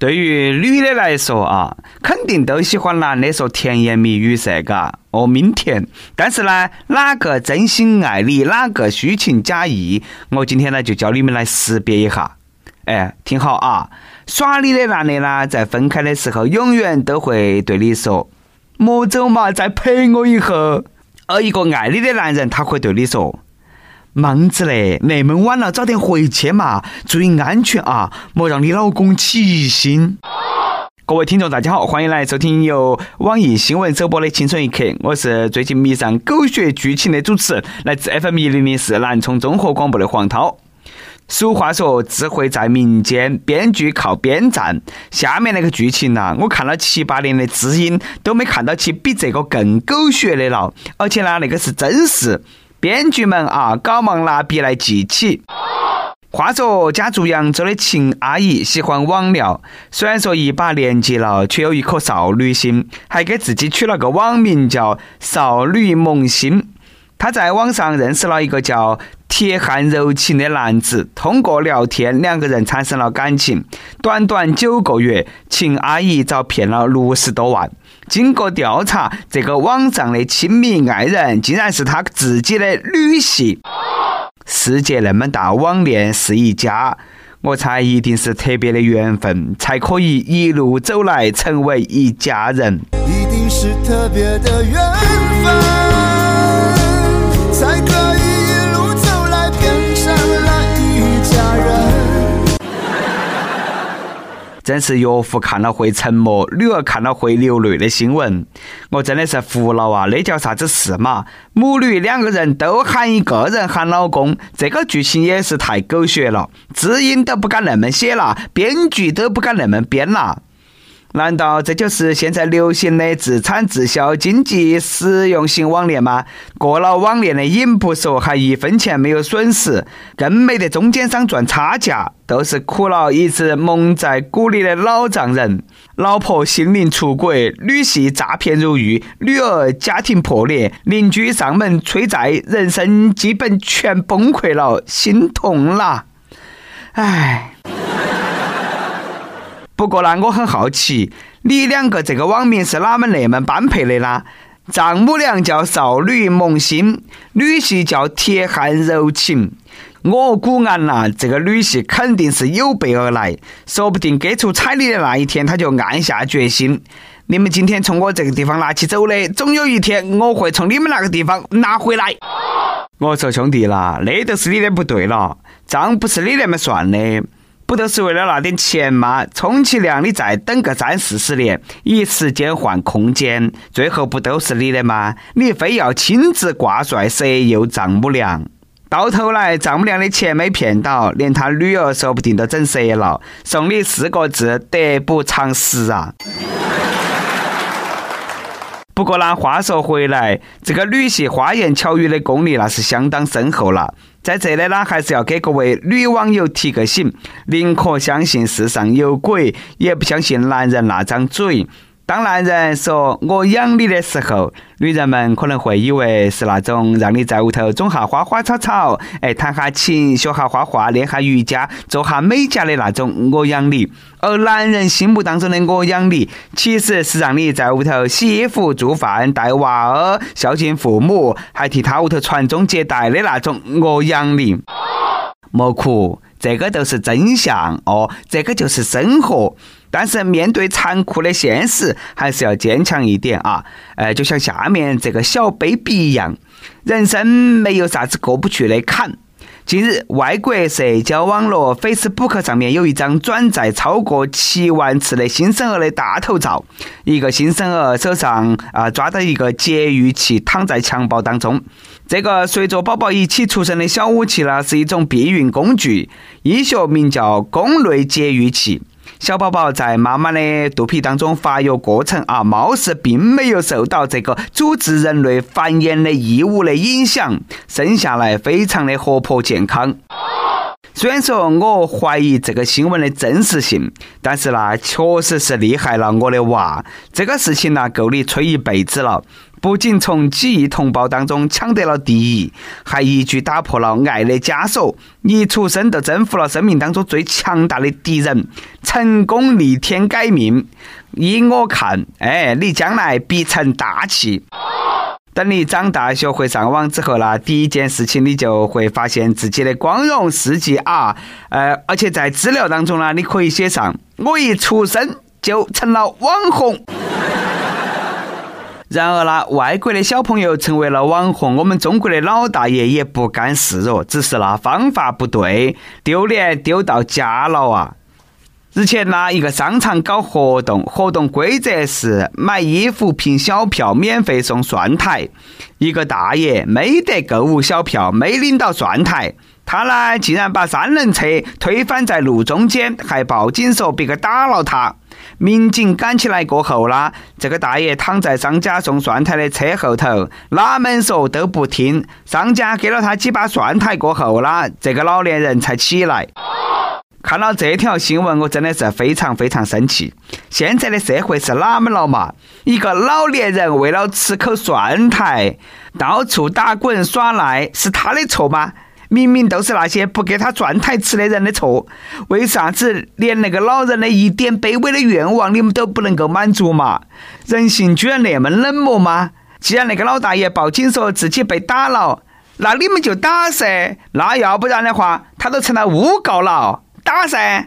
对于女的来说啊，肯定都喜欢男的说甜言蜜语噻，嘎，哦，腼腆。但是呢，哪个真心爱你，哪个虚情假意，我今天呢就教你们来识别一下。哎，听好啊，耍你的男的呢，在分开的时候，永远都会对你说：“莫走嘛，再陪我一会。”而一个爱你的男人，他会对你说。忙子嘞，那么晚了，早点回去嘛，注意安全啊，莫让你老公起疑心。各位听众，大家好，欢迎来收听由网易新闻首播的《青春一刻》，我是最近迷上狗血剧情的主持人，来自 FM 一零零四南充综合广播的黄涛。俗话说，智慧在民间，编剧靠边站。下面那个剧情呐，我看了七八年的知音，都没看到起比这个更狗血的了，而且呢，那个是真事。编剧们啊，赶忙拿笔来记起。话说，家住扬州的秦阿姨喜欢网聊，虽然说一把年纪了，却有一颗少女心，还给自己取了个网名叫“少女萌新”。她在网上认识了一个叫铁汉柔情的男子，通过聊天，两个人产生了感情。短短九个月，秦阿姨遭骗了六十多万。经过调查，这个网上的亲密爱人竟然是他自己的女婿。世界那么大，网恋是一家，我猜一定是特别的缘分，才可以一路走来成为一家人。一定是特别的缘分，才可以。真是岳父看了会沉默，女儿看了会流泪的新闻，我真的是服了啊！那叫啥子事嘛？母女两个人都喊一个人喊老公，这个剧情也是太狗血了，知音都不敢那么写了，编剧都不敢那么编了。难道这就是现在流行的自产自销经济实用型网恋吗？过了网恋的瘾不说，还一分钱没有损失，更没得中间商赚差价，都是苦了一直蒙在鼓里的老丈人。老婆心灵出轨，女婿诈骗入狱，女儿家庭破裂，邻居上门催债，人生基本全崩溃了，心痛啦！唉。不过呢，我很好奇，你两个这个网名是哪门那么般配的啦？丈母娘叫少女萌新，女婿叫铁汉柔情。我估按呐，这个女婿肯定是有备而来，说不定给出彩礼的那一天他就暗下决心：你们今天从我这个地方拿起走的，总有一天我会从你们那个地方拿回来。我说兄弟啦，那都是你的不对了，账不是你那么算的。不都是为了那点钱吗？充其量你再等个三四十年，以时间换空间，最后不都是你的吗？你非要亲自挂帅色诱丈母娘，到头来丈母娘的钱没骗到，连他女儿说不定都整折了。送你四个字：得不偿失啊！不过呢，话说回来，这个女婿花言巧语的功力那是相当深厚了。在这里呢，还是要给各位女网友提个醒：宁可相信世上有鬼，也不相信男人那张嘴。当男人说我养你的时候，女人们可能会以为是那种让你在屋头种下花花草草，哎，弹下琴，学下画画，练下瑜伽，做下美甲的那种我养你。而男人心目当中的我养你，其实是让你在屋头洗衣服、做饭、带娃儿、孝敬父母，还替他屋头传宗接代的那种我养你。莫哭，这个都是真相哦，这个就是生活。但是面对残酷的现实，还是要坚强一点啊！呃，就像下面这个小 baby 一样，人生没有啥子过不去的坎。近日，外国社交网络 Facebook 上面有一张转载超过七万次的新生儿的大头照，一个新生儿手上啊抓着一个节育器，躺在襁褓当中。这个随着宝宝一起出生的小武器呢，是一种避孕工具，医学名叫宫内节育器。小宝宝在妈妈的肚皮当中发育过程啊，貌似并没有受到这个阻止人类繁衍的异物的影响，生下来非常的活泼健康。虽然说我怀疑这个新闻的真实性，但是呢，确实是厉害了我的娃。这个事情呢，够你吹一辈子了。不仅从几亿同胞当中抢得了第一，还一举打破了爱的枷锁，一出生就征服了生命当中最强大的敌人，成功逆天改命。依我看，哎，你将来必成大器。等你长大学会上网之后呢，第一件事情你就会发现自己的光荣事迹啊，呃，而且在资料当中呢，你可以写上我一出生就成了网红。然而呢，外国的小朋友成为了网红，我们中国的老大爷也不甘示弱，只是那方法不对，丢脸丢到家了啊！日前呢，一个商场搞活动，活动规则是买衣服凭小票免费送蒜台。一个大爷没得购物小票，没领到蒜台，他呢竟然把三轮车推翻在路中间，还报警说别个打了他。民警赶起来过后啦，这个大爷躺在商家送蒜苔的车后头，哪门说都不听。商家给了他几把蒜苔过后啦，这个老年人才起来。看到这条新闻，我真的是非常非常生气。现在的社会是哪门了嘛？一个老年人为了吃口蒜苔，到处打滚耍赖，是他的错吗？明明都是那些不给他转台吃的人的错，为啥子连那个老人的一点卑微的愿望你们都不能够满足嘛？人性居然那么冷漠吗？既然那个老大爷报警说自己被打了，那你们就打噻。那要不然的话，他都成了诬告了，打噻。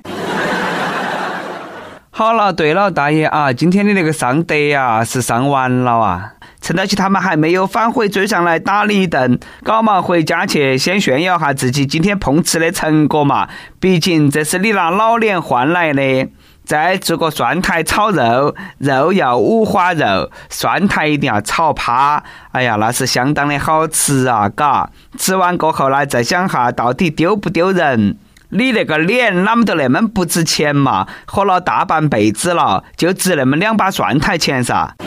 好了，对了，大爷啊，今天的那个上德呀是上完了啊。趁到起他们还没有返回，追上来打你一顿，赶忙回家去先炫耀下自己今天碰瓷的成果嘛！毕竟这是你拿老脸换来的。再做个蒜苔炒肉，肉要五花肉，蒜苔一定要炒趴。哎呀，那是相当的好吃啊！嘎，吃完过后呢，再想下到底丢不丢人？你那个脸哪么都那么不值钱嘛？活了大半辈子了，就值那么两把蒜台钱噻？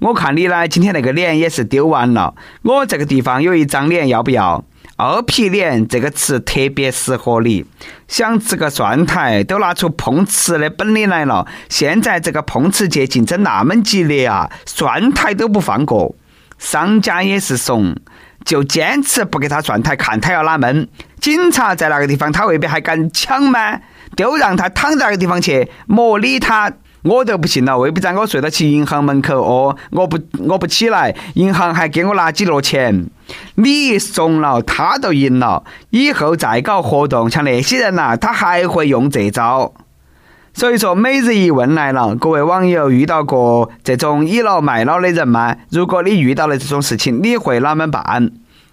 我看你呢，今天那个脸也是丢完了。我这个地方有一张脸，要不要？二皮脸这个词特别适合你。想吃个蒜台，都拿出碰瓷的本领来了。现在这个碰瓷界竞争那么激烈啊，蒜台都不放过。商家也是怂，就坚持不给他转台，看他要哪门。警察在那个地方，他未必还敢抢吗？都让他躺在那个地方去，莫理他。我都不信了，未必在我睡到起银行门口哦，我不我不起来，银行还给我拿几摞钱。你怂了，他都赢了。以后再搞活动，像那些人呐，他还会用这招。所以说，每日一问来了，各位网友遇到过这种倚老卖老的人吗？如果你遇到了这种事情，你会哪么办？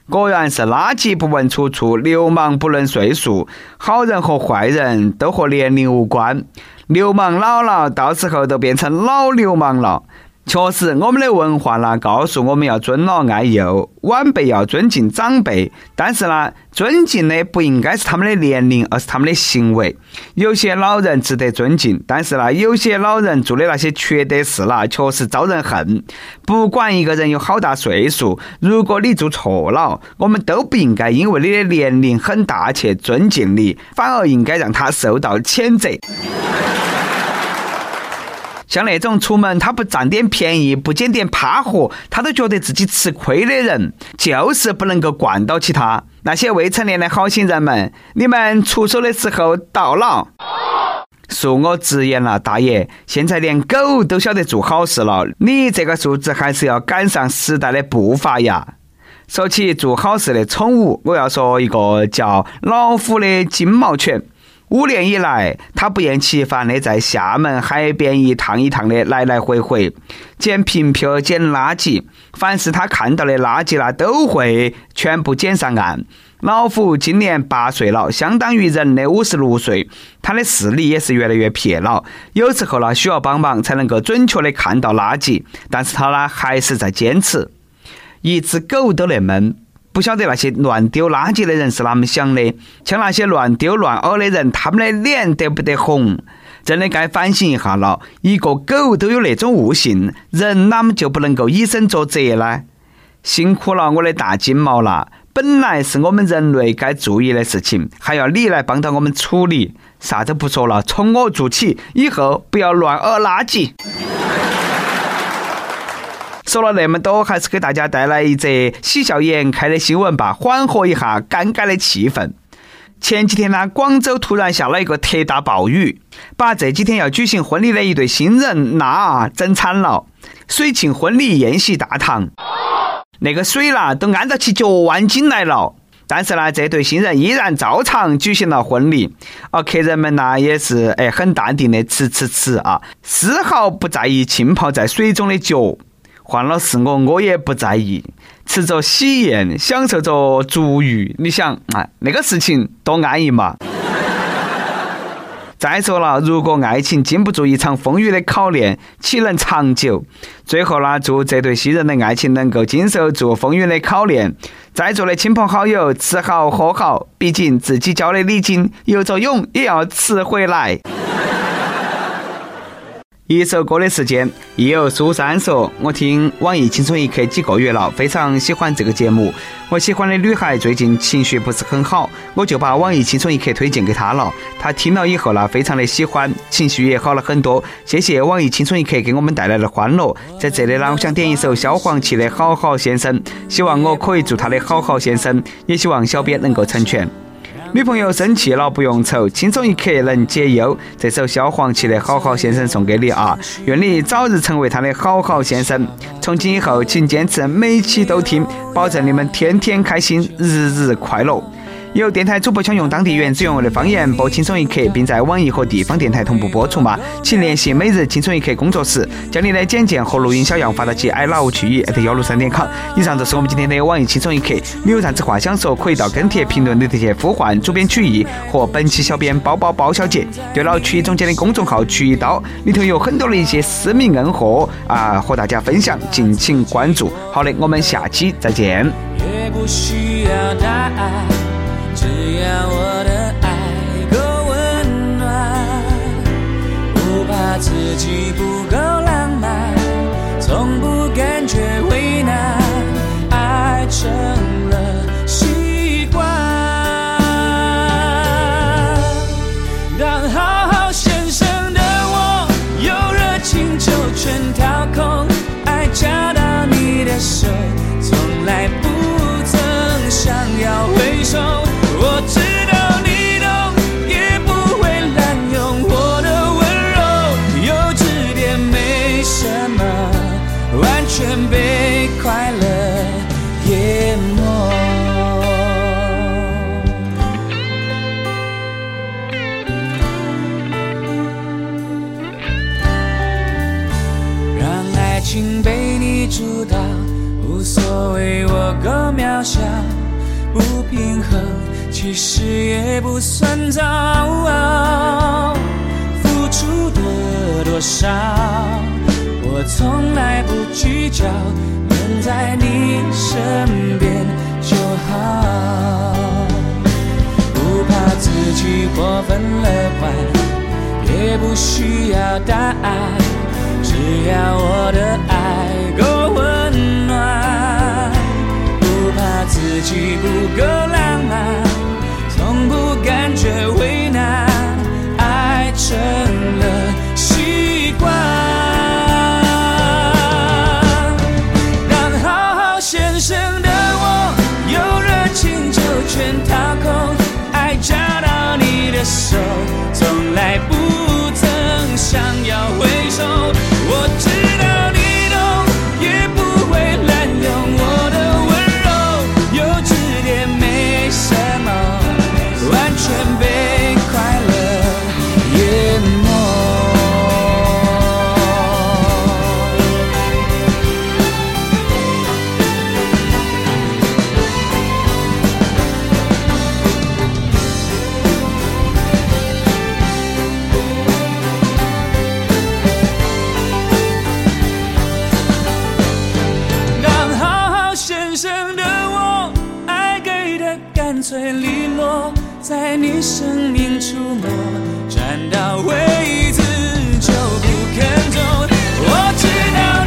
果然是垃圾不问出处，流氓不论岁数，好人和坏人都和年龄无关。流氓老了，到时候都变成老流氓了。确实，我们的文化呢，告诉我们要尊老爱幼，晚辈要尊敬长辈。但是呢，尊敬的不应该是他们的年龄，而是他们的行为。有些老人值得尊敬，但是呢，有些老人做的那些缺德事啦，确实招人恨。不管一个人有好大岁数，如果你做错了，我们都不应该因为你的年龄很大去尊敬你，反而应该让他受到谴责。像那种出门他不占点便宜，不捡点趴货，他都觉得自己吃亏的人，就是不能够惯到起他。那些未成年的好心人们，你们出手的时候到了。恕我直言了，大爷，现在连狗都晓得做好事了，你这个素质还是要赶上时代的步伐呀。说起做好事的宠物，我要说一个叫老虎的金毛犬。五年以来，他不厌其烦的在厦门海边一趟一趟的来来回回捡瓶瓶、捡垃圾。凡是他看到的垃圾啦，都会全部捡上岸。老虎今年八岁了，相当于人的五十六岁。他的视力也是越来越撇了，有时候呢需要帮忙才能够准确的看到垃圾，但是他呢还是在坚持。一只狗都那闷。不晓得那些乱丢垃圾的人是啷么想的，像那些乱丢乱呕的人，他们的脸得不得红？真的该反省一下了。一个狗都有那种悟性，人哪么就不能够以身作则呢？辛苦了我的大金毛了，本来是我们人类该注意的事情，还要你来帮到我们处理。啥都不说了，从我做起，以后不要乱呕垃圾。说了那么多，还是给大家带来一则喜笑颜开的新闻吧，缓和一下尴尬的气氛。前几天呢，广州突然下了一个特大暴雨，把这几天要举行婚礼的一对新人那整惨了。水庆婚礼宴席大堂，那个水啦都按到起脚腕筋来了。但是呢，这对新人依然照常举行了婚礼，而客人们呢也是哎很淡定的吃吃吃啊，丝毫不在意浸泡在水中的脚。换了是我，我也不在意，吃着喜宴，享受着足浴。你想啊，那个事情多安逸嘛！再说了，如果爱情经不住一场风雨的考验，岂能长久？最后呢，祝这对新人的爱情能够经受住风雨的考验。在座的亲朋好友，吃好喝好，毕竟自己交的礼金，游着泳也要吃回来。一首歌的时间，亦有苏珊说：“我听网易青春一刻几个月了，非常喜欢这个节目。我喜欢的女孩最近情绪不是很好，我就把网易青春一刻推荐给她了。她听了以后呢，非常的喜欢，情绪也好了很多。谢谢网易青春一刻给我们带来的欢乐。在这里呢，我想点一首萧煌奇的《好好先生》，希望我可以做他的好好先生，也希望小编能够成全。”女朋友生气了不用愁，轻松一刻能解忧。这首萧煌奇的《好好先生》送给你啊，愿你早日成为他的好好先生。从今以后，请坚持每期都听，保证你们天天开心，日日快乐。有电台主播想用当地原汁原味的方言播《轻松一刻》，并在网易和地方电台同步播出吗？请联系每日轻松一刻工作室，将你的简介和录音小样发到其 i love 趣语幺六三点 com。以上就是我们今天的网易轻松一刻。你有啥子话想说，可以到跟帖评论里头去呼唤主编曲艺和本期小编包包包小姐。对了，曲艺总监的公众号曲一刀里头有很多的一些私密恩货啊，和大家分享，敬请关注。好的，我们下期再见。也不需要答案。只要我的其实也不算早，付出的多少，我从来不计较，能在你身边就好。不怕自己过分乐观，也不需要答案，只要我的爱够温暖。不怕自己不够浪漫。的干脆利落。在你生命出没，站到位置就不肯走。我知道